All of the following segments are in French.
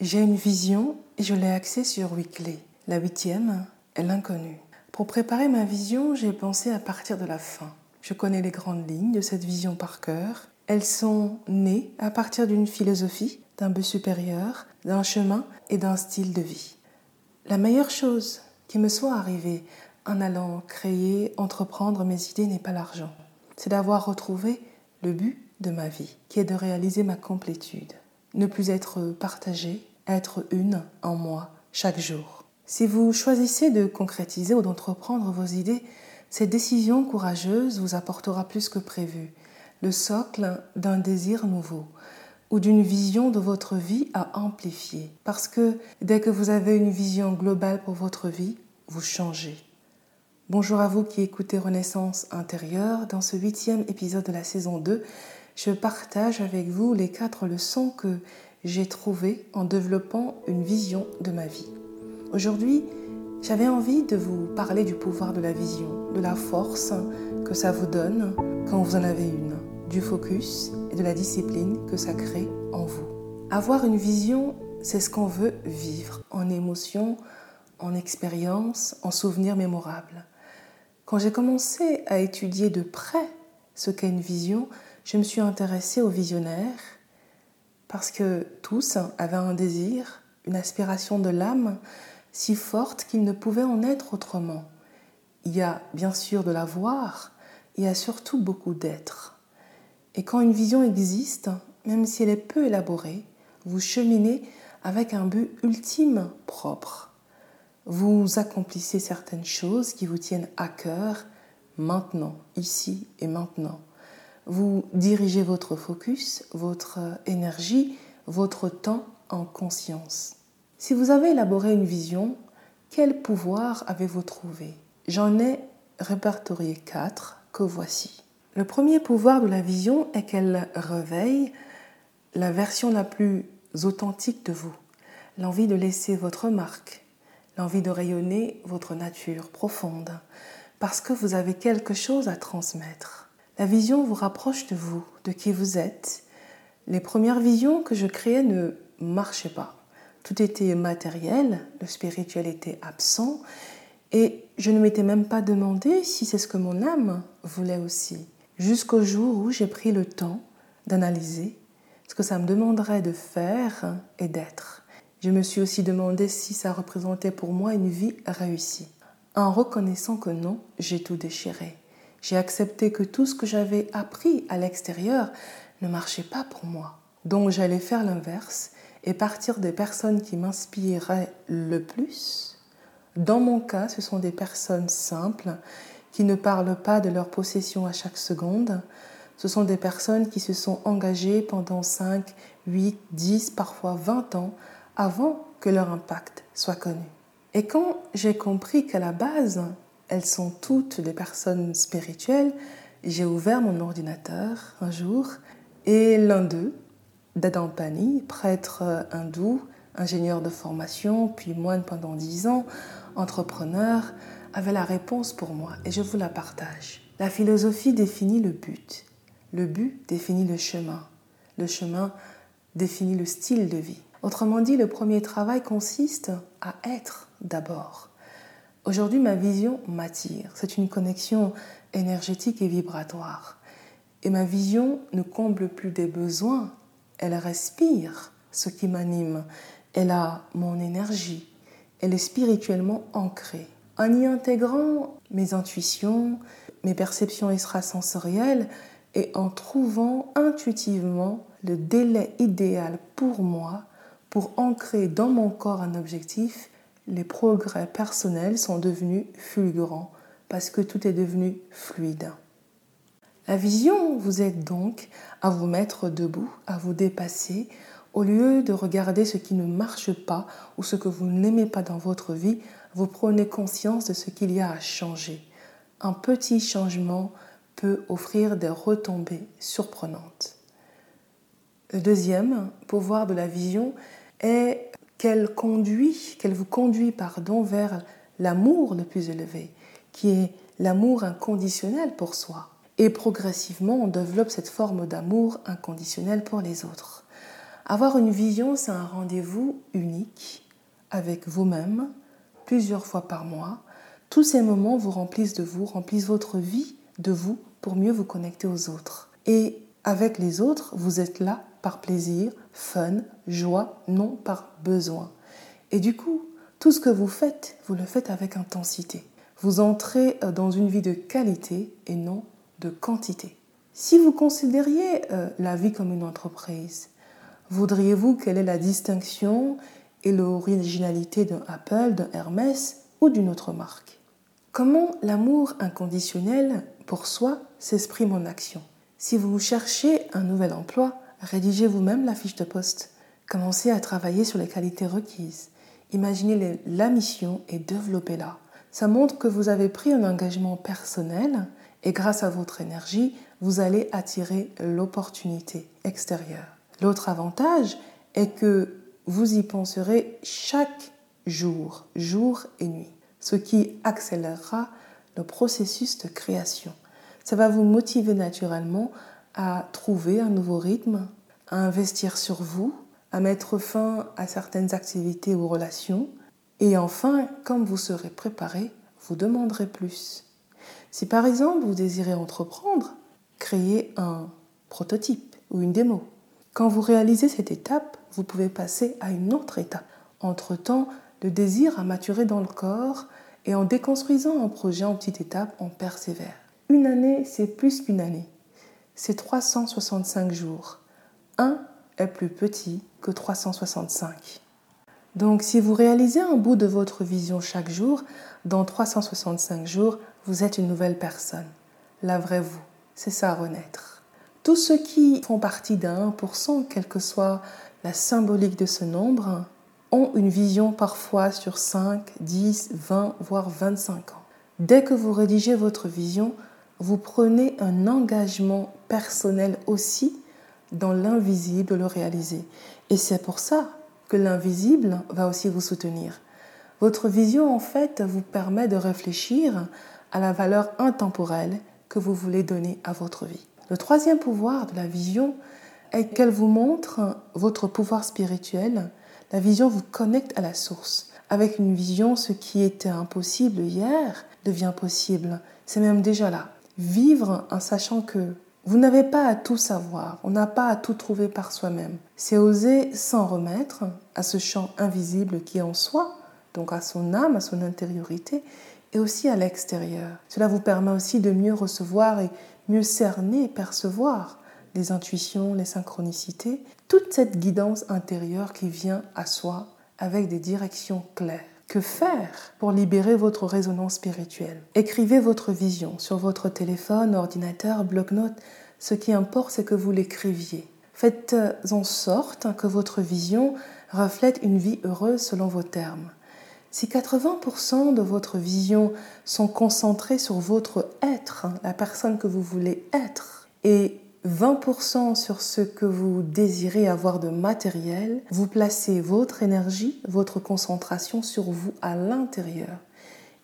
J'ai une vision et je l'ai axée sur huit clés. La huitième est l'inconnu. Pour préparer ma vision, j'ai pensé à partir de la fin. Je connais les grandes lignes de cette vision par cœur. Elles sont nées à partir d'une philosophie, d'un but supérieur, d'un chemin et d'un style de vie. La meilleure chose qui me soit arrivée en allant créer, entreprendre mes idées n'est pas l'argent. C'est d'avoir retrouvé le but de ma vie, qui est de réaliser ma complétude. Ne plus être partagé, être une en moi chaque jour. Si vous choisissez de concrétiser ou d'entreprendre vos idées, cette décision courageuse vous apportera plus que prévu le socle d'un désir nouveau ou d'une vision de votre vie à amplifier. Parce que dès que vous avez une vision globale pour votre vie, vous changez. Bonjour à vous qui écoutez Renaissance intérieure. Dans ce huitième épisode de la saison 2, je partage avec vous les quatre leçons que j'ai trouvées en développant une vision de ma vie. Aujourd'hui, j'avais envie de vous parler du pouvoir de la vision, de la force que ça vous donne quand vous en avez une, du focus et de la discipline que ça crée en vous. Avoir une vision, c'est ce qu'on veut vivre en émotion, en expérience, en souvenir mémorable. Quand j'ai commencé à étudier de près ce qu'est une vision, je me suis intéressée aux visionnaires parce que tous avaient un désir, une aspiration de l'âme si forte qu'il ne pouvait en être autrement. Il y a bien sûr de la voir, il y a surtout beaucoup d'être. Et quand une vision existe, même si elle est peu élaborée, vous cheminez avec un but ultime propre. Vous accomplissez certaines choses qui vous tiennent à cœur maintenant, ici et maintenant. Vous dirigez votre focus, votre énergie, votre temps en conscience. Si vous avez élaboré une vision, quel pouvoir avez-vous trouvé? J'en ai répertorié quatre que voici. Le premier pouvoir de la vision est qu'elle réveille la version la plus authentique de vous, l'envie de laisser votre marque, l'envie de rayonner votre nature profonde, parce que vous avez quelque chose à transmettre. La vision vous rapproche de vous, de qui vous êtes. Les premières visions que je créais ne marchaient pas. Tout était matériel, le spirituel était absent, et je ne m'étais même pas demandé si c'est ce que mon âme voulait aussi. Jusqu'au jour où j'ai pris le temps d'analyser ce que ça me demanderait de faire et d'être. Je me suis aussi demandé si ça représentait pour moi une vie réussie. En reconnaissant que non, j'ai tout déchiré. J'ai accepté que tout ce que j'avais appris à l'extérieur ne marchait pas pour moi. Donc j'allais faire l'inverse et partir des personnes qui m'inspiraient le plus. Dans mon cas, ce sont des personnes simples qui ne parlent pas de leur possession à chaque seconde. Ce sont des personnes qui se sont engagées pendant 5, 8, 10, parfois 20 ans avant que leur impact soit connu. Et quand j'ai compris qu'à la base, elles sont toutes des personnes spirituelles, j'ai ouvert mon ordinateur un jour et l'un d'eux, Dadan Pani, prêtre hindou, ingénieur de formation, puis moine pendant dix ans, entrepreneur, avait la réponse pour moi et je vous la partage. La philosophie définit le but. Le but définit le chemin. Le chemin définit le style de vie. Autrement dit, le premier travail consiste à être d'abord. Aujourd'hui, ma vision m'attire. C'est une connexion énergétique et vibratoire. Et ma vision ne comble plus des besoins, elle respire ce qui m'anime. Elle a mon énergie. Elle est spirituellement ancrée. En y intégrant mes intuitions, mes perceptions extrasensorielles et en trouvant intuitivement le délai idéal pour moi pour ancrer dans mon corps un objectif, les progrès personnels sont devenus fulgurants parce que tout est devenu fluide. La vision vous aide donc à vous mettre debout, à vous dépasser, au lieu de regarder ce qui ne marche pas ou ce que vous n'aimez pas dans votre vie, vous prenez conscience de ce qu'il y a à changer. Un petit changement peut offrir des retombées surprenantes. Le deuxième pouvoir de la vision est qu'elle conduit, qu'elle vous conduit pardon, vers l'amour le plus élevé, qui est l'amour inconditionnel pour soi. Et progressivement, on développe cette forme d'amour inconditionnel pour les autres. Avoir une vision, c'est un rendez-vous unique avec vous-même, plusieurs fois par mois. Tous ces moments vous remplissent de vous, remplissent votre vie de vous pour mieux vous connecter aux autres. Et avec les autres, vous êtes là par plaisir, fun, joie, non par besoin. Et du coup, tout ce que vous faites, vous le faites avec intensité. Vous entrez euh, dans une vie de qualité et non de quantité. Si vous considériez euh, la vie comme une entreprise, Voudriez-vous quelle est la distinction et l'originalité d'un Apple, d'un Hermès ou d'une autre marque? Comment l'amour inconditionnel pour soi s'exprime en action? Si vous cherchez un nouvel emploi, rédigez vous-même la fiche de poste. Commencez à travailler sur les qualités requises. Imaginez la mission et développez-la. Ça montre que vous avez pris un engagement personnel et grâce à votre énergie, vous allez attirer l'opportunité extérieure. L'autre avantage est que vous y penserez chaque jour, jour et nuit, ce qui accélérera le processus de création. Ça va vous motiver naturellement à trouver un nouveau rythme, à investir sur vous, à mettre fin à certaines activités ou relations. Et enfin, comme vous serez préparé, vous demanderez plus. Si par exemple vous désirez entreprendre, créez un prototype ou une démo. Quand vous réalisez cette étape, vous pouvez passer à une autre étape. Entre-temps, le désir a maturé dans le corps et en déconstruisant un projet en petites étapes, on persévère. Une année, c'est plus qu'une année. C'est 365 jours. Un est plus petit que 365. Donc si vous réalisez un bout de votre vision chaque jour, dans 365 jours, vous êtes une nouvelle personne. La vraie vous. C'est ça, renaître. Tous ceux qui font partie d'un 1%, quelle que soit la symbolique de ce nombre, ont une vision parfois sur 5, 10, 20, voire 25 ans. Dès que vous rédigez votre vision, vous prenez un engagement personnel aussi dans l'invisible le réaliser. Et c'est pour ça que l'invisible va aussi vous soutenir. Votre vision, en fait, vous permet de réfléchir à la valeur intemporelle que vous voulez donner à votre vie. Le troisième pouvoir de la vision est qu'elle vous montre votre pouvoir spirituel. La vision vous connecte à la source. Avec une vision, ce qui était impossible hier devient possible. C'est même déjà là. Vivre en sachant que vous n'avez pas à tout savoir, on n'a pas à tout trouver par soi-même. C'est oser s'en remettre à ce champ invisible qui est en soi, donc à son âme, à son intériorité, et aussi à l'extérieur. Cela vous permet aussi de mieux recevoir et mieux cerner et percevoir les intuitions, les synchronicités, toute cette guidance intérieure qui vient à soi avec des directions claires. Que faire pour libérer votre résonance spirituelle? Écrivez votre vision sur votre téléphone, ordinateur, bloc-notes. Ce qui importe, c'est que vous l'écriviez. Faites en sorte que votre vision reflète une vie heureuse selon vos termes. Si 80% de votre vision sont concentrés sur votre être, la personne que vous voulez être, et 20% sur ce que vous désirez avoir de matériel, vous placez votre énergie, votre concentration sur vous à l'intérieur.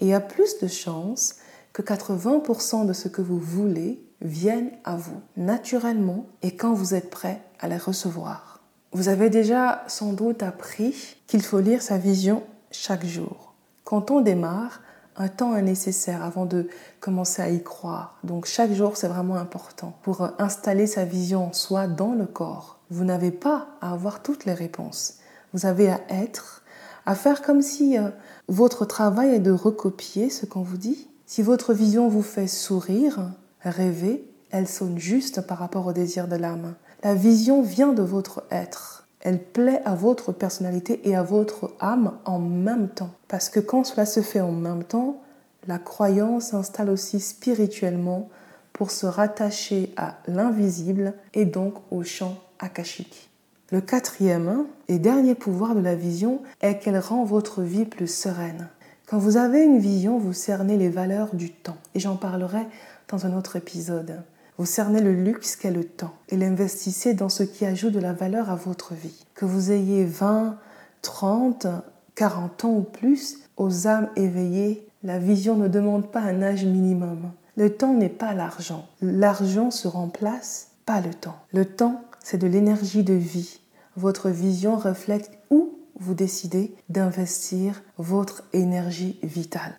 Et il y a plus de chances que 80% de ce que vous voulez vienne à vous naturellement et quand vous êtes prêt à les recevoir. Vous avez déjà sans doute appris qu'il faut lire sa vision chaque jour. Quand on démarre, un temps est nécessaire avant de commencer à y croire. Donc chaque jour, c'est vraiment important pour installer sa vision en soi dans le corps. Vous n'avez pas à avoir toutes les réponses. Vous avez à être, à faire comme si euh, votre travail est de recopier ce qu'on vous dit. Si votre vision vous fait sourire, rêver, elle sonne juste par rapport au désir de l'âme. La vision vient de votre être. Elle plaît à votre personnalité et à votre âme en même temps. Parce que quand cela se fait en même temps, la croyance s'installe aussi spirituellement pour se rattacher à l'invisible et donc au champ akashique. Le quatrième et dernier pouvoir de la vision est qu'elle rend votre vie plus sereine. Quand vous avez une vision, vous cernez les valeurs du temps. Et j'en parlerai dans un autre épisode. Vous cernez le luxe qu'est le temps et l'investissez dans ce qui ajoute de la valeur à votre vie. Que vous ayez 20, 30, 40 ans ou plus, aux âmes éveillées, la vision ne demande pas un âge minimum. Le temps n'est pas l'argent. L'argent se remplace, pas le temps. Le temps, c'est de l'énergie de vie. votre vision reflète où vous décidez d'investir votre énergie vitale.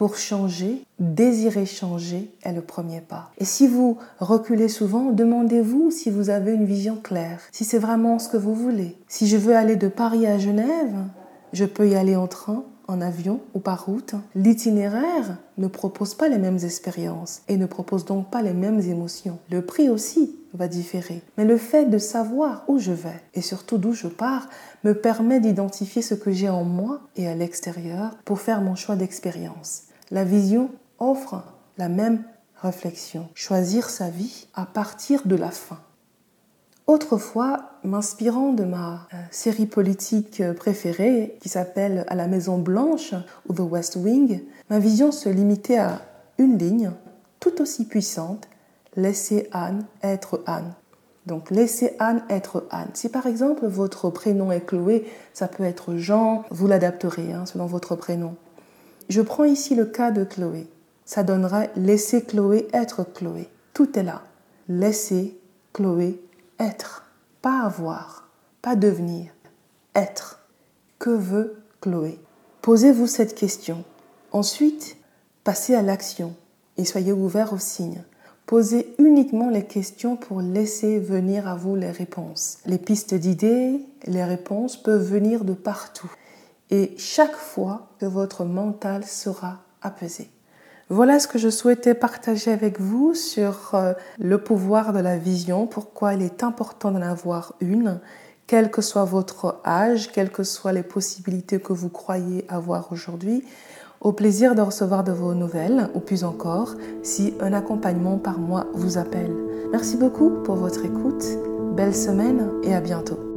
Pour changer, désirer changer est le premier pas. Et si vous reculez souvent, demandez-vous si vous avez une vision claire, si c'est vraiment ce que vous voulez. Si je veux aller de Paris à Genève, je peux y aller en train, en avion ou par route. L'itinéraire ne propose pas les mêmes expériences et ne propose donc pas les mêmes émotions. Le prix aussi va différer. Mais le fait de savoir où je vais et surtout d'où je pars me permet d'identifier ce que j'ai en moi et à l'extérieur pour faire mon choix d'expérience. La vision offre la même réflexion. Choisir sa vie à partir de la fin. Autrefois, m'inspirant de ma euh, série politique euh, préférée qui s'appelle À la Maison Blanche ou The West Wing, ma vision se limitait à une ligne tout aussi puissante, laisser Anne être Anne. Donc laissez Anne être Anne. Si par exemple votre prénom est Chloé, ça peut être Jean, vous l'adapterez hein, selon votre prénom. Je prends ici le cas de Chloé. Ça donnerait laisser Chloé être Chloé. Tout est là. Laissez Chloé être, pas avoir, pas devenir, être. Que veut Chloé? Posez-vous cette question. Ensuite, passez à l'action et soyez ouvert aux signes. Posez uniquement les questions pour laisser venir à vous les réponses. Les pistes d'idées, les réponses peuvent venir de partout. Et chaque fois que votre mental sera apaisé. Voilà ce que je souhaitais partager avec vous sur euh, le pouvoir de la vision, pourquoi il est important d'en avoir une, quel que soit votre âge, quelles que soient les possibilités que vous croyez avoir aujourd'hui. Au plaisir de recevoir de vos nouvelles, ou plus encore, si un accompagnement par mois vous appelle. Merci beaucoup pour votre écoute, belle semaine et à bientôt.